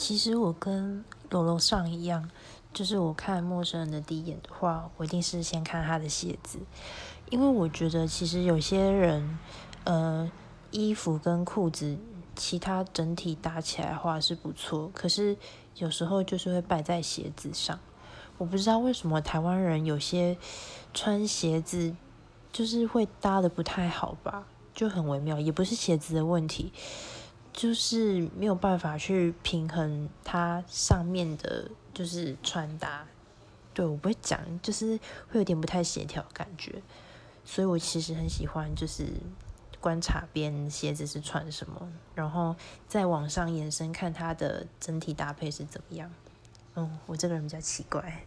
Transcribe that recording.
其实我跟楼楼上一样，就是我看陌生人的第一眼的话，我一定是先看他的鞋子，因为我觉得其实有些人，呃，衣服跟裤子其他整体搭起来的话是不错，可是有时候就是会败在鞋子上。我不知道为什么台湾人有些穿鞋子就是会搭的不太好吧，就很微妙，也不是鞋子的问题。就是没有办法去平衡它上面的，就是穿搭。对我不会讲，就是会有点不太协调感觉。所以我其实很喜欢，就是观察别人鞋子是穿什么，然后再往上延伸看它的整体搭配是怎么样。嗯，我这个人比较奇怪。